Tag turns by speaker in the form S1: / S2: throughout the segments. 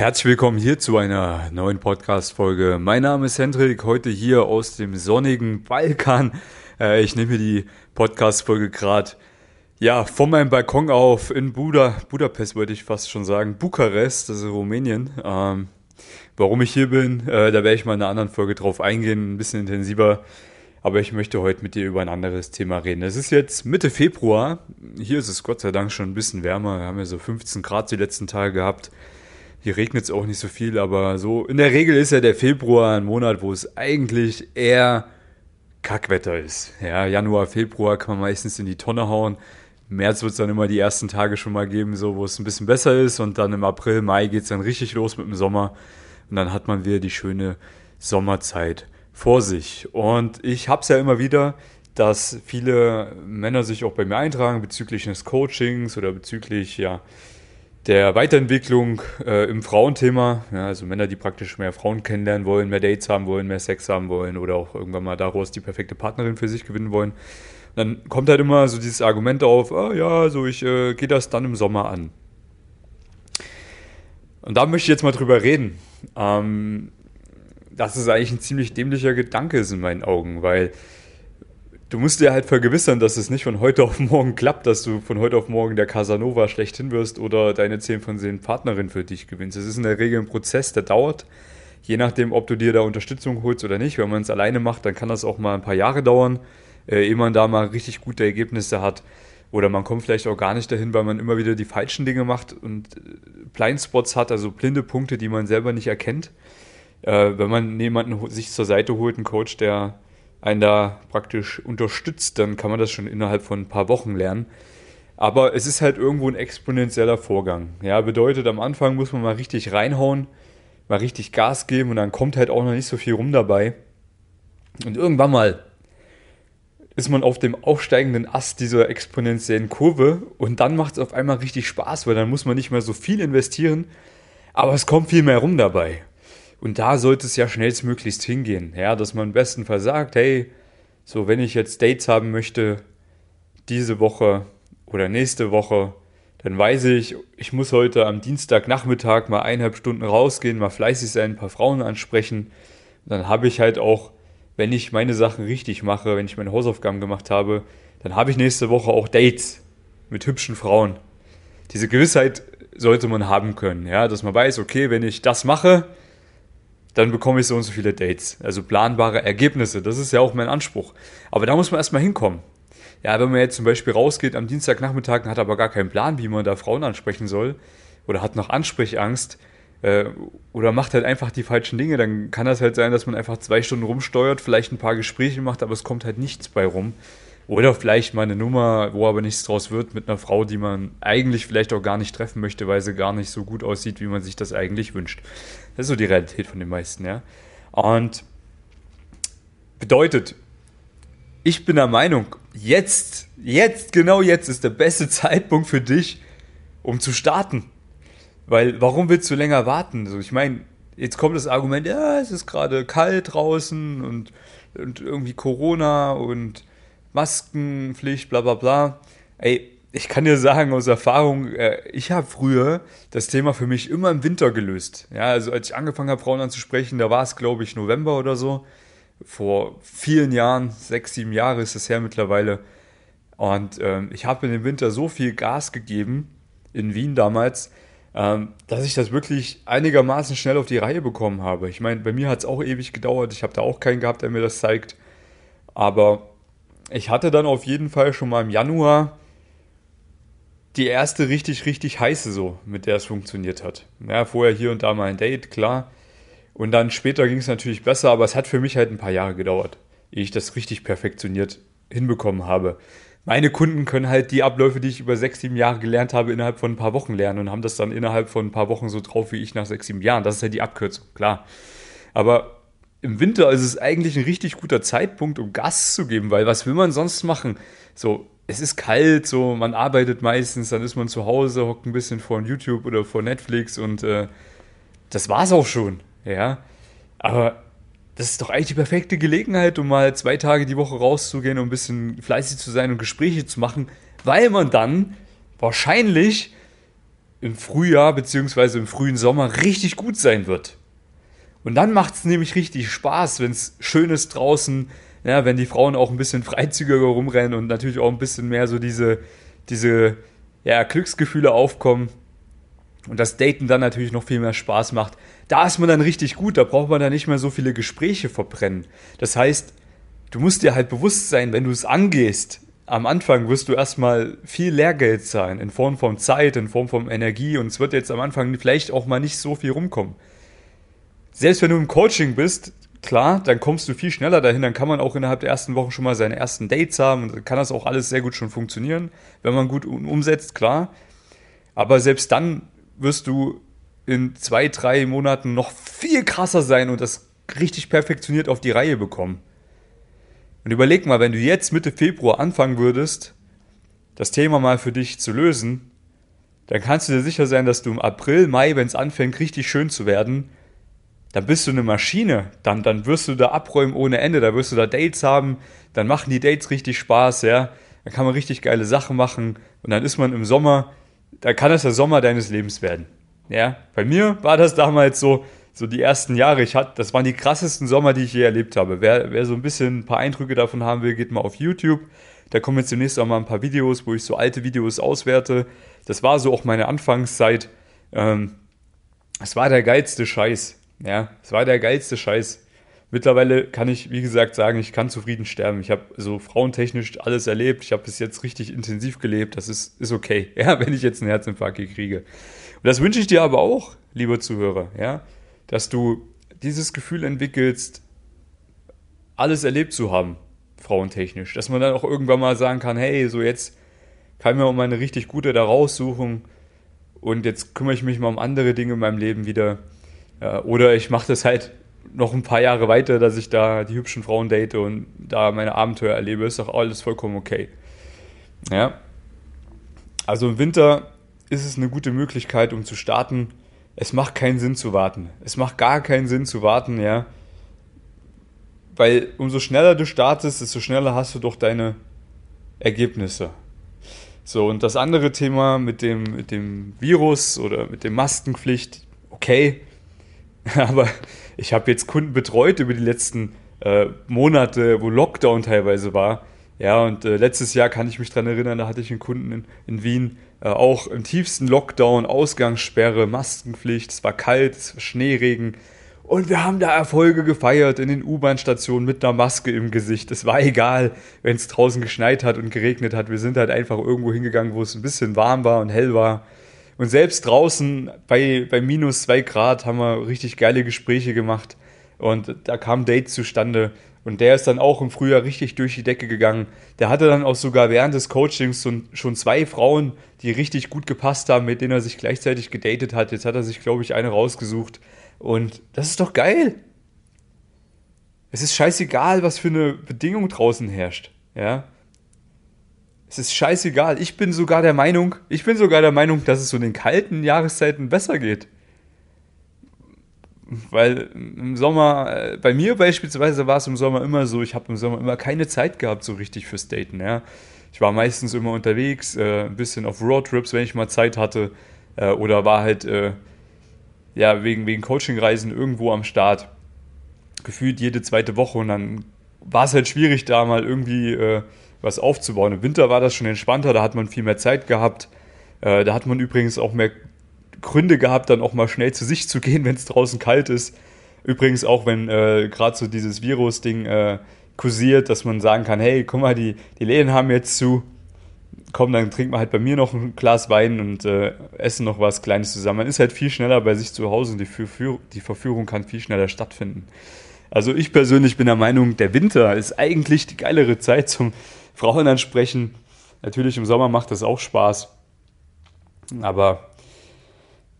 S1: Herzlich willkommen hier zu einer neuen Podcast-Folge. Mein Name ist Hendrik, heute hier aus dem sonnigen Balkan. Äh, ich nehme die Podcast-Folge gerade ja, von meinem Balkon auf in Buda, Budapest wollte ich fast schon sagen, Bukarest, das ist Rumänien. Ähm, warum ich hier bin, äh, da werde ich mal in einer anderen Folge drauf eingehen, ein bisschen intensiver. Aber ich möchte heute mit dir über ein anderes Thema reden. Es ist jetzt Mitte Februar. Hier ist es Gott sei Dank schon ein bisschen wärmer. Wir haben ja so 15 Grad die letzten Tage gehabt. Hier regnet es auch nicht so viel, aber so in der Regel ist ja der Februar ein Monat, wo es eigentlich eher Kackwetter ist. Ja, Januar, Februar kann man meistens in die Tonne hauen. März wird es dann immer die ersten Tage schon mal geben, so wo es ein bisschen besser ist. Und dann im April, Mai geht es dann richtig los mit dem Sommer. Und dann hat man wieder die schöne Sommerzeit vor sich. Und ich habe es ja immer wieder, dass viele Männer sich auch bei mir eintragen bezüglich des Coachings oder bezüglich ja, der Weiterentwicklung äh, im Frauenthema. Ja, also Männer, die praktisch mehr Frauen kennenlernen wollen, mehr Dates haben wollen, mehr Sex haben wollen oder auch irgendwann mal daraus die perfekte Partnerin für sich gewinnen wollen. Dann kommt halt immer so dieses Argument auf, ah, ja, so ich äh, gehe das dann im Sommer an. Und da möchte ich jetzt mal drüber reden. Ähm, dass es eigentlich ein ziemlich dämlicher Gedanke ist in meinen Augen, weil du musst dir halt vergewissern, dass es nicht von heute auf morgen klappt, dass du von heute auf morgen der Casanova schlechthin wirst oder deine 10 von 10 Partnerin für dich gewinnst. Es ist in der Regel ein Prozess, der dauert. Je nachdem, ob du dir da Unterstützung holst oder nicht. Wenn man es alleine macht, dann kann das auch mal ein paar Jahre dauern, äh, ehe man da mal richtig gute Ergebnisse hat. Oder man kommt vielleicht auch gar nicht dahin, weil man immer wieder die falschen Dinge macht und äh, Blindspots hat, also blinde Punkte, die man selber nicht erkennt. Äh, wenn man jemanden sich zur Seite holt, einen Coach, der einen da praktisch unterstützt, dann kann man das schon innerhalb von ein paar Wochen lernen. Aber es ist halt irgendwo ein exponentieller Vorgang. Ja, bedeutet, am Anfang muss man mal richtig reinhauen, mal richtig Gas geben und dann kommt halt auch noch nicht so viel rum dabei. Und irgendwann mal ist man auf dem aufsteigenden Ast dieser exponentiellen Kurve und dann macht es auf einmal richtig Spaß, weil dann muss man nicht mehr so viel investieren, aber es kommt viel mehr rum dabei. Und da sollte es ja schnellstmöglichst hingehen, ja, dass man am besten versagt, hey, so wenn ich jetzt Dates haben möchte, diese Woche oder nächste Woche, dann weiß ich, ich muss heute am Dienstagnachmittag mal eineinhalb Stunden rausgehen, mal fleißig sein, ein paar Frauen ansprechen. Und dann habe ich halt auch, wenn ich meine Sachen richtig mache, wenn ich meine Hausaufgaben gemacht habe, dann habe ich nächste Woche auch Dates mit hübschen Frauen. Diese Gewissheit sollte man haben können, ja, dass man weiß, okay, wenn ich das mache, dann bekomme ich so und so viele Dates. Also planbare Ergebnisse. Das ist ja auch mein Anspruch. Aber da muss man erstmal hinkommen. Ja, wenn man jetzt zum Beispiel rausgeht am Dienstagnachmittag und hat aber gar keinen Plan, wie man da Frauen ansprechen soll, oder hat noch Ansprechangst, äh, oder macht halt einfach die falschen Dinge, dann kann das halt sein, dass man einfach zwei Stunden rumsteuert, vielleicht ein paar Gespräche macht, aber es kommt halt nichts bei rum. Oder vielleicht mal eine Nummer, wo aber nichts draus wird, mit einer Frau, die man eigentlich vielleicht auch gar nicht treffen möchte, weil sie gar nicht so gut aussieht, wie man sich das eigentlich wünscht. Das ist so die Realität von den meisten, ja. Und bedeutet, ich bin der Meinung, jetzt, jetzt, genau jetzt ist der beste Zeitpunkt für dich, um zu starten. Weil, warum willst du länger warten? Also, ich meine, jetzt kommt das Argument, ja, es ist gerade kalt draußen und, und irgendwie Corona und Maskenpflicht, bla bla bla. Ey, ich kann dir sagen aus Erfahrung, äh, ich habe früher das Thema für mich immer im Winter gelöst. Ja, also als ich angefangen habe, Frauen anzusprechen, da war es, glaube ich, November oder so. Vor vielen Jahren, sechs, sieben Jahre ist es her mittlerweile. Und ähm, ich habe in dem Winter so viel Gas gegeben, in Wien damals, ähm, dass ich das wirklich einigermaßen schnell auf die Reihe bekommen habe. Ich meine, bei mir hat es auch ewig gedauert. Ich habe da auch keinen gehabt, der mir das zeigt. Aber ich hatte dann auf jeden Fall schon mal im Januar die erste richtig, richtig heiße so, mit der es funktioniert hat. Ja, vorher hier und da mal ein Date, klar. Und dann später ging es natürlich besser, aber es hat für mich halt ein paar Jahre gedauert, ehe ich das richtig perfektioniert hinbekommen habe. Meine Kunden können halt die Abläufe, die ich über sechs, sieben Jahre gelernt habe, innerhalb von ein paar Wochen lernen und haben das dann innerhalb von ein paar Wochen so drauf wie ich nach sechs, sieben Jahren. Das ist halt die Abkürzung, klar. Aber im Winter ist es eigentlich ein richtig guter Zeitpunkt, um Gas zu geben, weil was will man sonst machen? So, es ist kalt, so, man arbeitet meistens, dann ist man zu Hause, hockt ein bisschen vor YouTube oder vor Netflix und äh, das war's auch schon, ja. Aber das ist doch eigentlich die perfekte Gelegenheit, um mal zwei Tage die Woche rauszugehen, um ein bisschen fleißig zu sein und Gespräche zu machen, weil man dann wahrscheinlich im Frühjahr bzw. im frühen Sommer richtig gut sein wird. Und dann macht es nämlich richtig Spaß, wenn es schön ist draußen, ja, wenn die Frauen auch ein bisschen freizügiger rumrennen und natürlich auch ein bisschen mehr so diese, diese ja, Glücksgefühle aufkommen und das Daten dann natürlich noch viel mehr Spaß macht. Da ist man dann richtig gut, da braucht man dann nicht mehr so viele Gespräche verbrennen. Das heißt, du musst dir halt bewusst sein, wenn du es angehst, am Anfang wirst du erstmal viel Lehrgeld zahlen, in Form von Zeit, in Form von Energie und es wird jetzt am Anfang vielleicht auch mal nicht so viel rumkommen. Selbst wenn du im Coaching bist, klar, dann kommst du viel schneller dahin, dann kann man auch innerhalb der ersten Wochen schon mal seine ersten Dates haben und dann kann das auch alles sehr gut schon funktionieren, wenn man gut umsetzt, klar. Aber selbst dann wirst du in zwei, drei Monaten noch viel krasser sein und das richtig perfektioniert auf die Reihe bekommen. Und überleg mal, wenn du jetzt Mitte Februar anfangen würdest, das Thema mal für dich zu lösen, dann kannst du dir sicher sein, dass du im April, Mai, wenn es anfängt, richtig schön zu werden, dann bist du eine Maschine. Dann, dann wirst du da abräumen ohne Ende. Da wirst du da Dates haben. Dann machen die Dates richtig Spaß, ja. Dann kann man richtig geile Sachen machen. Und dann ist man im Sommer, da kann das der Sommer deines Lebens werden. Ja. Bei mir war das damals so, so die ersten Jahre. Ich hatte, das waren die krassesten Sommer, die ich je erlebt habe. Wer, wer so ein bisschen ein paar Eindrücke davon haben will, geht mal auf YouTube. Da kommen jetzt demnächst auch mal ein paar Videos, wo ich so alte Videos auswerte. Das war so auch meine Anfangszeit. Ähm, es war der geilste Scheiß. Ja, es war der geilste Scheiß. Mittlerweile kann ich, wie gesagt, sagen, ich kann zufrieden sterben. Ich habe so frauentechnisch alles erlebt. Ich habe bis jetzt richtig intensiv gelebt. Das ist, ist okay, ja, wenn ich jetzt einen Herzinfarkt kriege. Und das wünsche ich dir aber auch, lieber Zuhörer, ja, dass du dieses Gefühl entwickelst, alles erlebt zu haben, frauentechnisch. Dass man dann auch irgendwann mal sagen kann, hey, so jetzt kann ich mir auch mal eine richtig gute da raussuchen und jetzt kümmere ich mich mal um andere Dinge in meinem Leben wieder oder ich mache das halt noch ein paar Jahre weiter, dass ich da die hübschen Frauen date und da meine Abenteuer erlebe, ist doch alles vollkommen okay. Ja. Also im Winter ist es eine gute Möglichkeit, um zu starten. Es macht keinen Sinn zu warten. Es macht gar keinen Sinn zu warten, ja. Weil umso schneller du startest, desto schneller hast du doch deine Ergebnisse. So, und das andere Thema mit dem, mit dem Virus oder mit der Maskenpflicht, okay, Aber ich habe jetzt Kunden betreut über die letzten äh, Monate, wo Lockdown teilweise war. Ja, und äh, letztes Jahr kann ich mich daran erinnern, da hatte ich einen Kunden in, in Wien, äh, auch im tiefsten Lockdown, Ausgangssperre, Maskenpflicht, es war kalt, es war Schneeregen. Und wir haben da Erfolge gefeiert in den U-Bahn-Stationen mit einer Maske im Gesicht. Es war egal, wenn es draußen geschneit hat und geregnet hat. Wir sind halt einfach irgendwo hingegangen, wo es ein bisschen warm war und hell war. Und selbst draußen bei, bei minus zwei Grad haben wir richtig geile Gespräche gemacht. Und da kam Date zustande. Und der ist dann auch im Frühjahr richtig durch die Decke gegangen. Der hatte dann auch sogar während des Coachings schon zwei Frauen, die richtig gut gepasst haben, mit denen er sich gleichzeitig gedatet hat. Jetzt hat er sich, glaube ich, eine rausgesucht. Und das ist doch geil. Es ist scheißegal, was für eine Bedingung draußen herrscht. Ja. Es ist scheißegal. Ich bin sogar der Meinung, ich bin sogar der Meinung, dass es so in den kalten Jahreszeiten besser geht. Weil im Sommer, äh, bei mir beispielsweise war es im Sommer immer so, ich habe im Sommer immer keine Zeit gehabt so richtig fürs Daten. Ja. Ich war meistens immer unterwegs, äh, ein bisschen auf Roadtrips, wenn ich mal Zeit hatte. Äh, oder war halt äh, ja, wegen, wegen Coachingreisen irgendwo am Start. Gefühlt jede zweite Woche und dann war es halt schwierig, da mal irgendwie äh, was aufzubauen. Im Winter war das schon entspannter, da hat man viel mehr Zeit gehabt. Äh, da hat man übrigens auch mehr Gründe gehabt, dann auch mal schnell zu sich zu gehen, wenn es draußen kalt ist. Übrigens auch, wenn äh, gerade so dieses Virus-Ding äh, kursiert, dass man sagen kann, hey, guck mal, die, die Läden haben jetzt zu, komm, dann trinkt man halt bei mir noch ein Glas Wein und äh, essen noch was Kleines zusammen. Man ist halt viel schneller bei sich zu Hause und die, Verführ die Verführung kann viel schneller stattfinden. Also ich persönlich bin der Meinung, der Winter ist eigentlich die geilere Zeit zum Frauen ansprechen. Natürlich im Sommer macht das auch Spaß. Aber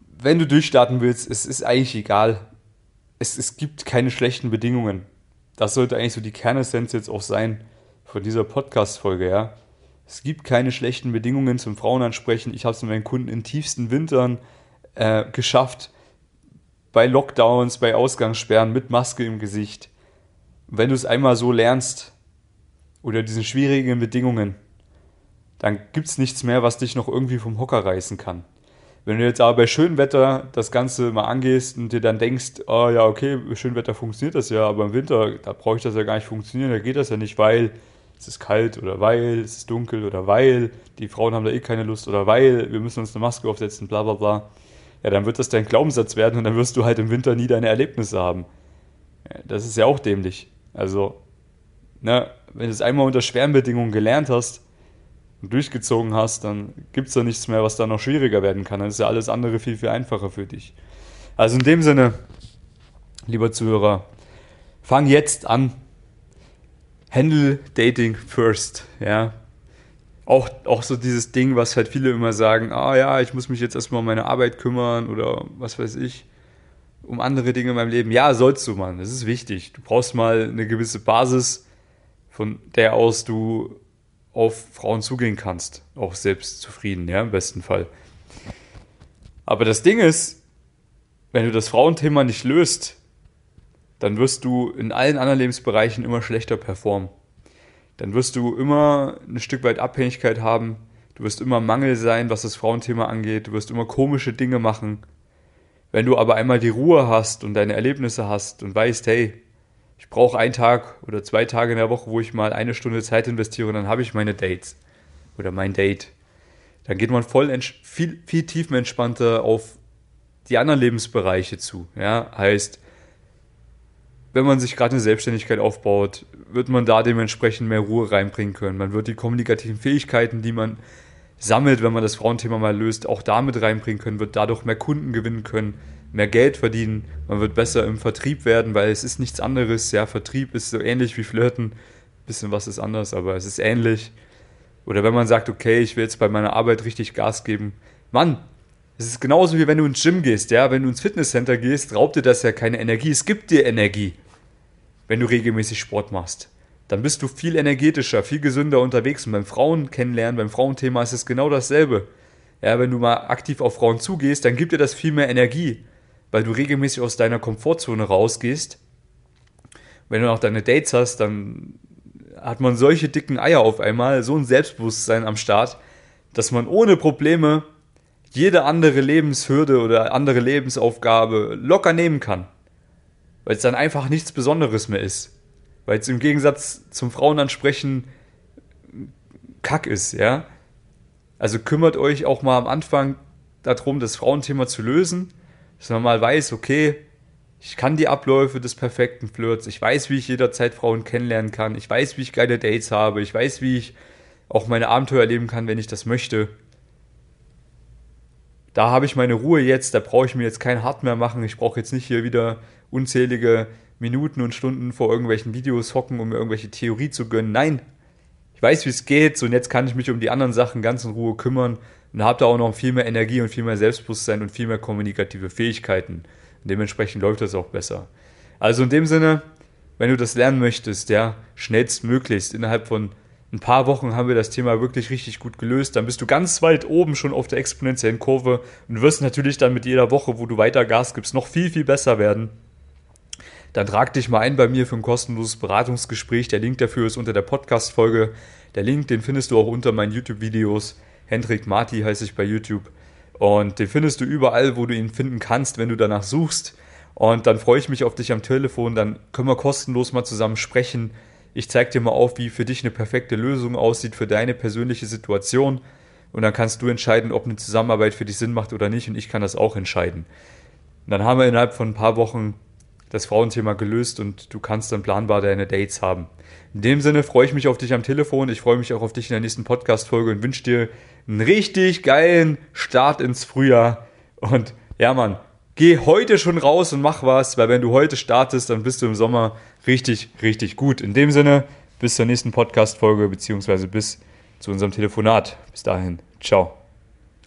S1: wenn du durchstarten willst, es ist eigentlich egal. Es, es gibt keine schlechten Bedingungen. Das sollte eigentlich so die Kernessenz jetzt auch sein von dieser Podcast-Folge, ja. Es gibt keine schlechten Bedingungen zum Frauenansprechen. Ich habe es mit meinen Kunden in tiefsten Wintern äh, geschafft. Bei Lockdowns, bei Ausgangssperren mit Maske im Gesicht. wenn du es einmal so lernst, oder diesen schwierigen Bedingungen, dann gibt es nichts mehr, was dich noch irgendwie vom Hocker reißen kann. Wenn du jetzt aber bei schönem Wetter das Ganze mal angehst und dir dann denkst, oh ja, okay, bei schönem Wetter funktioniert das ja, aber im Winter, da brauche ich das ja gar nicht funktionieren, da geht das ja nicht, weil es ist kalt oder weil es ist dunkel oder weil die Frauen haben da eh keine Lust oder weil wir müssen uns eine Maske aufsetzen, bla bla bla. Ja, dann wird das dein Glaubenssatz werden und dann wirst du halt im Winter nie deine Erlebnisse haben. Das ist ja auch dämlich. Also, ne, wenn du es einmal unter schweren Bedingungen gelernt hast, und durchgezogen hast, dann gibt es da nichts mehr, was da noch schwieriger werden kann. Dann ist ja alles andere viel, viel einfacher für dich. Also in dem Sinne, lieber Zuhörer, fang jetzt an. Handle Dating first, ja. Auch, auch so dieses Ding, was halt viele immer sagen, ah ja, ich muss mich jetzt erstmal um meine Arbeit kümmern oder was weiß ich, um andere Dinge in meinem Leben. Ja, sollst du, Mann, das ist wichtig. Du brauchst mal eine gewisse Basis, von der aus du auf Frauen zugehen kannst. Auch selbst zufrieden, ja, im besten Fall. Aber das Ding ist, wenn du das Frauenthema nicht löst, dann wirst du in allen anderen Lebensbereichen immer schlechter performen. Dann wirst du immer ein Stück weit Abhängigkeit haben. Du wirst immer Mangel sein, was das Frauenthema angeht. Du wirst immer komische Dinge machen. Wenn du aber einmal die Ruhe hast und deine Erlebnisse hast und weißt, hey, ich brauche einen Tag oder zwei Tage in der Woche, wo ich mal eine Stunde Zeit investiere und dann habe ich meine Dates oder mein Date. Dann geht man voll viel, viel tiefenentspannter auf die anderen Lebensbereiche zu. Ja, heißt, wenn man sich gerade eine Selbstständigkeit aufbaut, wird man da dementsprechend mehr Ruhe reinbringen können. Man wird die kommunikativen Fähigkeiten, die man sammelt, wenn man das Frauenthema mal löst, auch damit reinbringen können, wird dadurch mehr Kunden gewinnen können, mehr Geld verdienen, man wird besser im Vertrieb werden, weil es ist nichts anderes. Ja, Vertrieb ist so ähnlich wie Flirten. Bisschen was ist anders, aber es ist ähnlich. Oder wenn man sagt, okay, ich will jetzt bei meiner Arbeit richtig Gas geben. Mann, es ist genauso wie wenn du ins Gym gehst, ja. Wenn du ins Fitnesscenter gehst, raubt dir das ja keine Energie. Es gibt dir Energie, wenn du regelmäßig Sport machst. Dann bist du viel energetischer, viel gesünder unterwegs. Und beim Frauen kennenlernen, beim Frauenthema ist es genau dasselbe. Ja, wenn du mal aktiv auf Frauen zugehst, dann gibt dir das viel mehr Energie weil du regelmäßig aus deiner Komfortzone rausgehst. Wenn du auch deine Dates hast, dann hat man solche dicken Eier auf einmal, so ein Selbstbewusstsein am Start, dass man ohne Probleme jede andere Lebenshürde oder andere Lebensaufgabe locker nehmen kann. Weil es dann einfach nichts Besonderes mehr ist. Weil es im Gegensatz zum Frauenansprechen Kack ist, ja. Also kümmert euch auch mal am Anfang darum, das Frauenthema zu lösen dass man mal weiß, okay, ich kann die Abläufe des perfekten Flirts, ich weiß, wie ich jederzeit Frauen kennenlernen kann, ich weiß, wie ich geile Dates habe, ich weiß, wie ich auch meine Abenteuer erleben kann, wenn ich das möchte. Da habe ich meine Ruhe jetzt, da brauche ich mir jetzt kein Hart mehr machen, ich brauche jetzt nicht hier wieder unzählige Minuten und Stunden vor irgendwelchen Videos hocken, um mir irgendwelche Theorie zu gönnen. Nein, ich weiß, wie es geht und jetzt kann ich mich um die anderen Sachen ganz in Ruhe kümmern und habe da auch noch viel mehr Energie und viel mehr Selbstbewusstsein und viel mehr kommunikative Fähigkeiten. Und dementsprechend läuft das auch besser. Also in dem Sinne, wenn du das lernen möchtest, ja, schnellstmöglichst, innerhalb von ein paar Wochen haben wir das Thema wirklich richtig gut gelöst. Dann bist du ganz weit oben schon auf der exponentiellen Kurve und wirst natürlich dann mit jeder Woche, wo du weiter Gas gibst, noch viel, viel besser werden. Dann trag dich mal ein bei mir für ein kostenloses Beratungsgespräch. Der Link dafür ist unter der Podcast-Folge. Der Link, den findest du auch unter meinen YouTube-Videos. Hendrik Marti heiße ich bei YouTube. Und den findest du überall, wo du ihn finden kannst, wenn du danach suchst. Und dann freue ich mich auf dich am Telefon. Dann können wir kostenlos mal zusammen sprechen. Ich zeige dir mal auf, wie für dich eine perfekte Lösung aussieht für deine persönliche Situation. Und dann kannst du entscheiden, ob eine Zusammenarbeit für dich Sinn macht oder nicht. Und ich kann das auch entscheiden. Und dann haben wir innerhalb von ein paar Wochen das Frauenthema gelöst und du kannst dann planbar deine Dates haben. In dem Sinne freue ich mich auf dich am Telefon. Ich freue mich auch auf dich in der nächsten Podcast-Folge und wünsche dir einen richtig geilen Start ins Frühjahr. Und ja, Mann, geh heute schon raus und mach was, weil wenn du heute startest, dann bist du im Sommer richtig, richtig gut. In dem Sinne, bis zur nächsten Podcast-Folge, beziehungsweise bis zu unserem Telefonat. Bis dahin, ciao.